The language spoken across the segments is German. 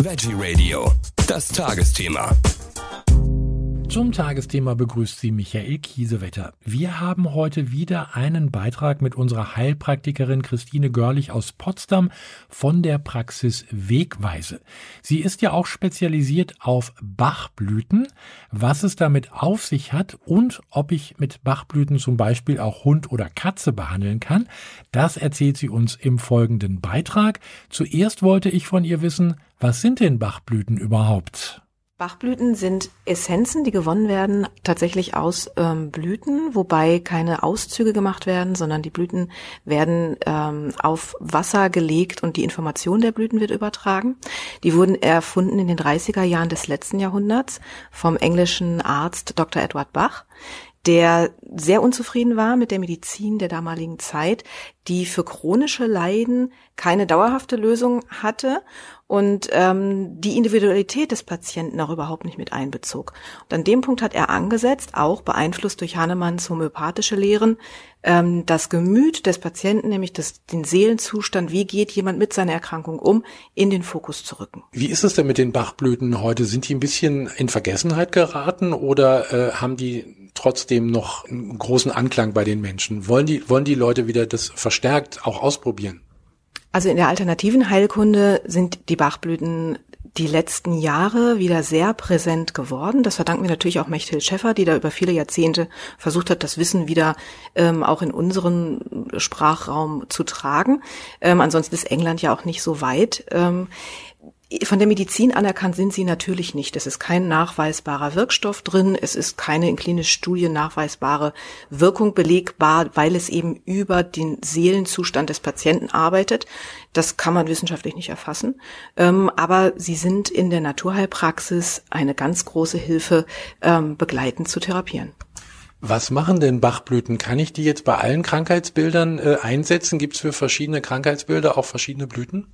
Veggie Radio, das Tagesthema. Zum Tagesthema begrüßt Sie Michael Kiesewetter. Wir haben heute wieder einen Beitrag mit unserer Heilpraktikerin Christine Görlich aus Potsdam von der Praxis Wegweise. Sie ist ja auch spezialisiert auf Bachblüten, was es damit auf sich hat und ob ich mit Bachblüten zum Beispiel auch Hund oder Katze behandeln kann. Das erzählt sie uns im folgenden Beitrag. Zuerst wollte ich von ihr wissen, was sind denn Bachblüten überhaupt? Bachblüten sind Essenzen, die gewonnen werden tatsächlich aus ähm, Blüten, wobei keine Auszüge gemacht werden, sondern die Blüten werden ähm, auf Wasser gelegt und die Information der Blüten wird übertragen. Die wurden erfunden in den 30er Jahren des letzten Jahrhunderts vom englischen Arzt Dr. Edward Bach der sehr unzufrieden war mit der Medizin der damaligen Zeit, die für chronische Leiden keine dauerhafte Lösung hatte und ähm, die Individualität des Patienten auch überhaupt nicht mit einbezog. Und an dem Punkt hat er angesetzt, auch beeinflusst durch Hahnemanns homöopathische Lehren, ähm, das Gemüt des Patienten, nämlich das, den Seelenzustand, wie geht jemand mit seiner Erkrankung um, in den Fokus zu rücken. Wie ist es denn mit den Bachblüten heute? Sind die ein bisschen in Vergessenheit geraten oder äh, haben die trotzdem noch einen großen Anklang bei den Menschen? Wollen die, wollen die Leute wieder das verstärkt auch ausprobieren? Also in der alternativen Heilkunde sind die Bachblüten die letzten Jahre wieder sehr präsent geworden. Das verdanken wir natürlich auch Mechthild Schäffer, die da über viele Jahrzehnte versucht hat, das Wissen wieder ähm, auch in unseren Sprachraum zu tragen. Ähm, ansonsten ist England ja auch nicht so weit. Ähm, von der Medizin anerkannt sind sie natürlich nicht. Es ist kein nachweisbarer Wirkstoff drin, es ist keine in klinischen Studien nachweisbare Wirkung belegbar, weil es eben über den Seelenzustand des Patienten arbeitet. Das kann man wissenschaftlich nicht erfassen. Ähm, aber sie sind in der Naturheilpraxis eine ganz große Hilfe, ähm, begleitend zu therapieren. Was machen denn Bachblüten? Kann ich die jetzt bei allen Krankheitsbildern äh, einsetzen? Gibt es für verschiedene Krankheitsbilder auch verschiedene Blüten?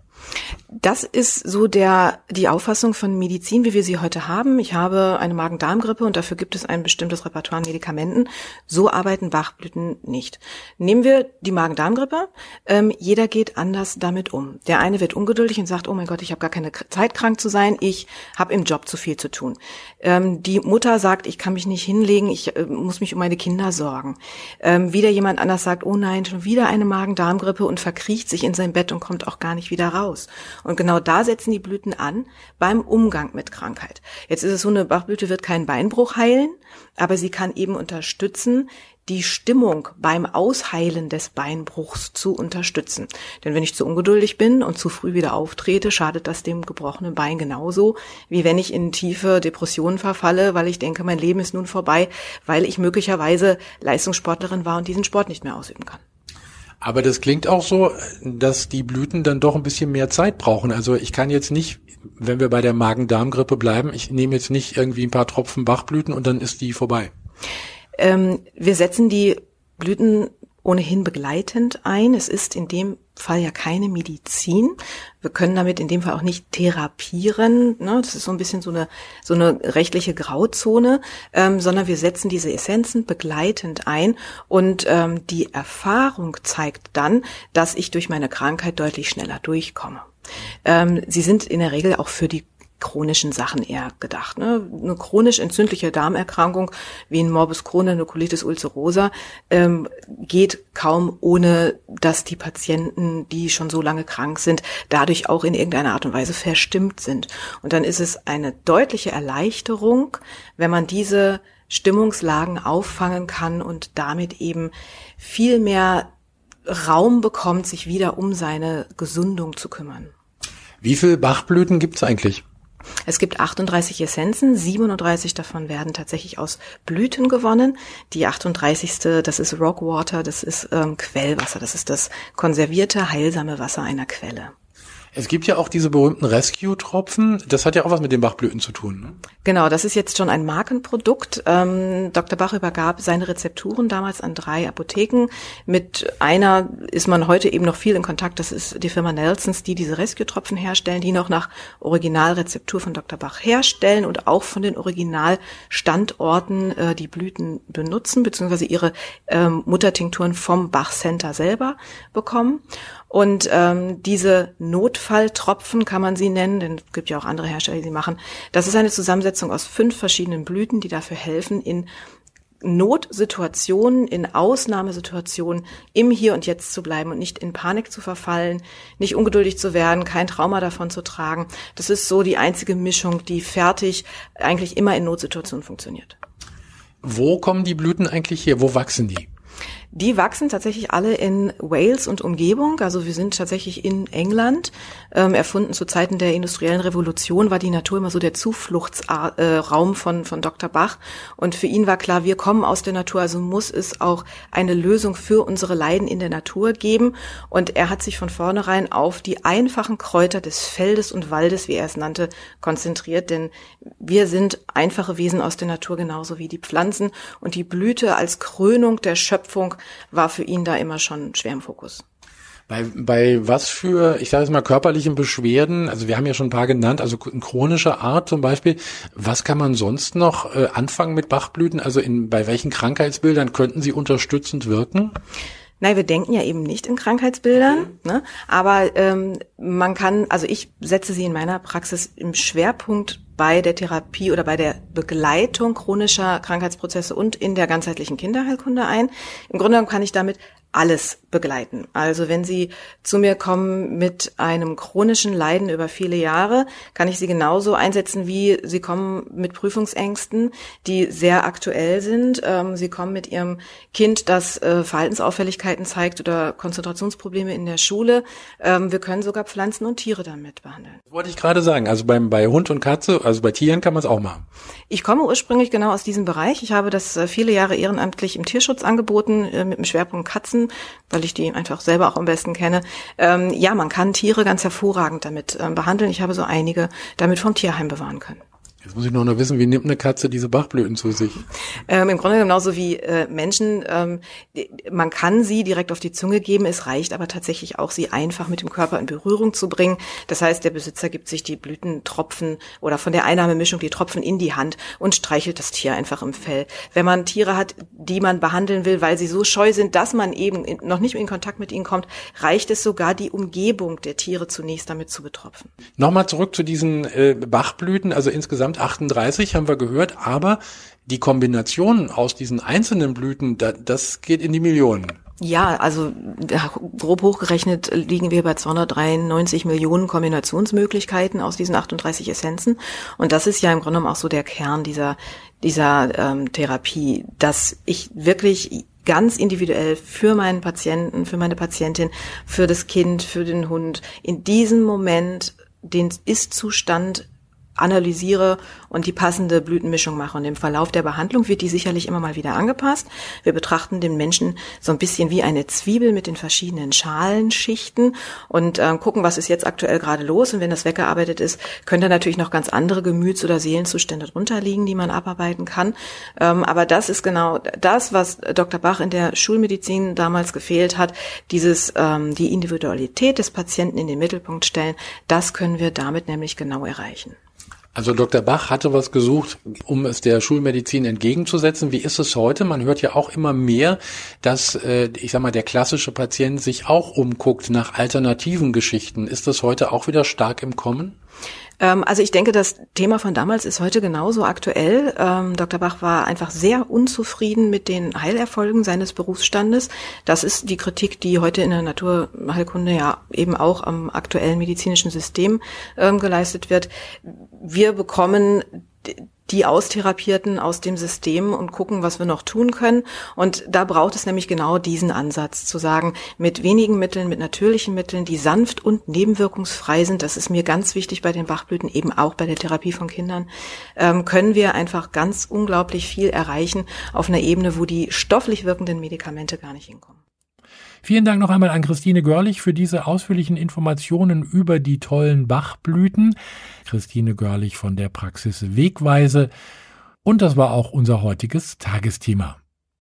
Das ist so der, die Auffassung von Medizin, wie wir sie heute haben. Ich habe eine Magen-Darm-Grippe und dafür gibt es ein bestimmtes Repertoire an Medikamenten. So arbeiten Bachblüten nicht. Nehmen wir die Magen-Darm-Grippe. Ähm, jeder geht anders damit um. Der eine wird ungeduldig und sagt, oh mein Gott, ich habe gar keine Zeit, krank zu sein. Ich habe im Job zu viel zu tun. Ähm, die Mutter sagt, ich kann mich nicht hinlegen, ich äh, muss mich um meine Kinder sorgen. Ähm, wieder jemand anders sagt, oh nein, schon wieder eine Magen-Darm-Grippe und verkriecht sich in sein Bett und kommt auch gar nicht wieder raus aus. Und genau da setzen die Blüten an beim Umgang mit Krankheit. Jetzt ist es so, eine Bachblüte wird keinen Beinbruch heilen, aber sie kann eben unterstützen, die Stimmung beim Ausheilen des Beinbruchs zu unterstützen. Denn wenn ich zu ungeduldig bin und zu früh wieder auftrete, schadet das dem gebrochenen Bein genauso, wie wenn ich in tiefe Depressionen verfalle, weil ich denke, mein Leben ist nun vorbei, weil ich möglicherweise Leistungssportlerin war und diesen Sport nicht mehr ausüben kann. Aber das klingt auch so, dass die Blüten dann doch ein bisschen mehr Zeit brauchen. Also ich kann jetzt nicht, wenn wir bei der Magen-Darm-Grippe bleiben, ich nehme jetzt nicht irgendwie ein paar Tropfen Bachblüten und dann ist die vorbei. Ähm, wir setzen die Blüten ohnehin begleitend ein. Es ist in dem Fall ja keine Medizin. Wir können damit in dem Fall auch nicht therapieren. Ne? Das ist so ein bisschen so eine, so eine rechtliche Grauzone, ähm, sondern wir setzen diese Essenzen begleitend ein und ähm, die Erfahrung zeigt dann, dass ich durch meine Krankheit deutlich schneller durchkomme. Ähm, sie sind in der Regel auch für die chronischen Sachen eher gedacht. Ne? Eine chronisch entzündliche Darmerkrankung wie ein Morbus Crohn, eine Colitis ulcerosa ähm, geht kaum ohne, dass die Patienten, die schon so lange krank sind, dadurch auch in irgendeiner Art und Weise verstimmt sind. Und dann ist es eine deutliche Erleichterung, wenn man diese Stimmungslagen auffangen kann und damit eben viel mehr Raum bekommt, sich wieder um seine Gesundung zu kümmern. Wie viel Bachblüten gibt's eigentlich? Es gibt 38 Essenzen, 37 davon werden tatsächlich aus Blüten gewonnen. Die 38. das ist Rockwater, das ist ähm, Quellwasser, das ist das konservierte, heilsame Wasser einer Quelle. Es gibt ja auch diese berühmten Rescue-Tropfen. Das hat ja auch was mit den Bachblüten zu tun. Ne? Genau, das ist jetzt schon ein Markenprodukt. Ähm, Dr. Bach übergab seine Rezepturen damals an drei Apotheken. Mit einer ist man heute eben noch viel in Kontakt. Das ist die Firma Nelsons, die diese Rescue-Tropfen herstellen, die noch nach Originalrezeptur von Dr. Bach herstellen und auch von den Originalstandorten äh, die Blüten benutzen, beziehungsweise ihre ähm, Muttertinkturen vom Bach Center selber bekommen. Und ähm, diese Not Notfalltropfen kann man sie nennen, denn es gibt ja auch andere Hersteller, die sie machen. Das ist eine Zusammensetzung aus fünf verschiedenen Blüten, die dafür helfen, in Notsituationen, in Ausnahmesituationen im Hier und Jetzt zu bleiben und nicht in Panik zu verfallen, nicht ungeduldig zu werden, kein Trauma davon zu tragen. Das ist so die einzige Mischung, die fertig eigentlich immer in Notsituationen funktioniert. Wo kommen die Blüten eigentlich her? Wo wachsen die? Die wachsen tatsächlich alle in Wales und Umgebung. Also wir sind tatsächlich in England. Ähm, erfunden zu Zeiten der industriellen Revolution war die Natur immer so der Zufluchtsraum von, von Dr. Bach. Und für ihn war klar, wir kommen aus der Natur, also muss es auch eine Lösung für unsere Leiden in der Natur geben. Und er hat sich von vornherein auf die einfachen Kräuter des Feldes und Waldes, wie er es nannte, konzentriert. Denn wir sind einfache Wesen aus der Natur genauso wie die Pflanzen. Und die Blüte als Krönung der Schöpfung war für ihn da immer schon schwer im Fokus. Bei, bei was für, ich sage jetzt mal, körperlichen Beschwerden, also wir haben ja schon ein paar genannt, also in chronischer Art zum Beispiel, was kann man sonst noch äh, anfangen mit Bachblüten? Also in, bei welchen Krankheitsbildern könnten sie unterstützend wirken? Nein, wir denken ja eben nicht in Krankheitsbildern, ne? aber ähm, man kann, also ich setze sie in meiner Praxis im Schwerpunkt bei der Therapie oder bei der Begleitung chronischer Krankheitsprozesse und in der ganzheitlichen Kinderheilkunde ein. Im Grunde genommen kann ich damit alles begleiten. Also wenn Sie zu mir kommen mit einem chronischen Leiden über viele Jahre, kann ich Sie genauso einsetzen, wie Sie kommen mit Prüfungsängsten, die sehr aktuell sind. Ähm, Sie kommen mit Ihrem Kind, das äh, Verhaltensauffälligkeiten zeigt oder Konzentrationsprobleme in der Schule. Ähm, wir können sogar Pflanzen und Tiere damit behandeln. Das wollte ich gerade sagen. Also beim, bei Hund und Katze, also bei Tieren kann man es auch machen. Ich komme ursprünglich genau aus diesem Bereich. Ich habe das äh, viele Jahre ehrenamtlich im Tierschutz angeboten, äh, mit dem Schwerpunkt Katzen Katzen, weil ich die einfach selber auch am besten kenne. Ähm, ja, man kann Tiere ganz hervorragend damit ähm, behandeln. Ich habe so einige damit vom Tierheim bewahren können. Jetzt muss ich nur noch wissen, wie nimmt eine Katze diese Bachblüten zu sich? Ähm, Im Grunde genauso wie äh, Menschen. Ähm, man kann sie direkt auf die Zunge geben. Es reicht aber tatsächlich auch, sie einfach mit dem Körper in Berührung zu bringen. Das heißt, der Besitzer gibt sich die Blütentropfen oder von der Einnahmemischung die Tropfen in die Hand und streichelt das Tier einfach im Fell. Wenn man Tiere hat, die man behandeln will, weil sie so scheu sind, dass man eben in, noch nicht in Kontakt mit ihnen kommt, reicht es sogar, die Umgebung der Tiere zunächst damit zu betropfen. Nochmal zurück zu diesen äh, Bachblüten. Also insgesamt insgesamt 38 haben wir gehört, aber die Kombination aus diesen einzelnen Blüten, das geht in die Millionen. Ja, also grob hochgerechnet liegen wir bei 293 Millionen Kombinationsmöglichkeiten aus diesen 38 Essenzen. Und das ist ja im Grunde genommen auch so der Kern dieser, dieser ähm, Therapie, dass ich wirklich ganz individuell für meinen Patienten, für meine Patientin, für das Kind, für den Hund in diesem Moment den Ist-Zustand analysiere und die passende Blütenmischung mache. Und im Verlauf der Behandlung wird die sicherlich immer mal wieder angepasst. Wir betrachten den Menschen so ein bisschen wie eine Zwiebel mit den verschiedenen Schalenschichten und äh, gucken, was ist jetzt aktuell gerade los. Und wenn das weggearbeitet ist, können da natürlich noch ganz andere Gemüts- oder Seelenzustände drunter liegen, die man abarbeiten kann. Ähm, aber das ist genau das, was Dr. Bach in der Schulmedizin damals gefehlt hat, dieses ähm, die Individualität des Patienten in den Mittelpunkt stellen. Das können wir damit nämlich genau erreichen. Also Dr. Bach hatte was gesucht, um es der Schulmedizin entgegenzusetzen. Wie ist es heute? Man hört ja auch immer mehr, dass, äh, ich sag mal, der klassische Patient sich auch umguckt nach alternativen Geschichten. Ist das heute auch wieder stark im Kommen? Ähm, also ich denke, das Thema von damals ist heute genauso aktuell. Ähm, Dr. Bach war einfach sehr unzufrieden mit den Heilerfolgen seines Berufsstandes. Das ist die Kritik, die heute in der Naturheilkunde ja eben auch am aktuellen medizinischen System ähm, geleistet wird. Wir bekommen die Austherapierten aus dem System und gucken, was wir noch tun können. Und da braucht es nämlich genau diesen Ansatz zu sagen, mit wenigen Mitteln, mit natürlichen Mitteln, die sanft und nebenwirkungsfrei sind, das ist mir ganz wichtig bei den Bachblüten, eben auch bei der Therapie von Kindern, ähm, können wir einfach ganz unglaublich viel erreichen auf einer Ebene, wo die stofflich wirkenden Medikamente gar nicht hinkommen. Vielen Dank noch einmal an Christine Görlich für diese ausführlichen Informationen über die tollen Bachblüten. Christine Görlich von der Praxis Wegweise. Und das war auch unser heutiges Tagesthema.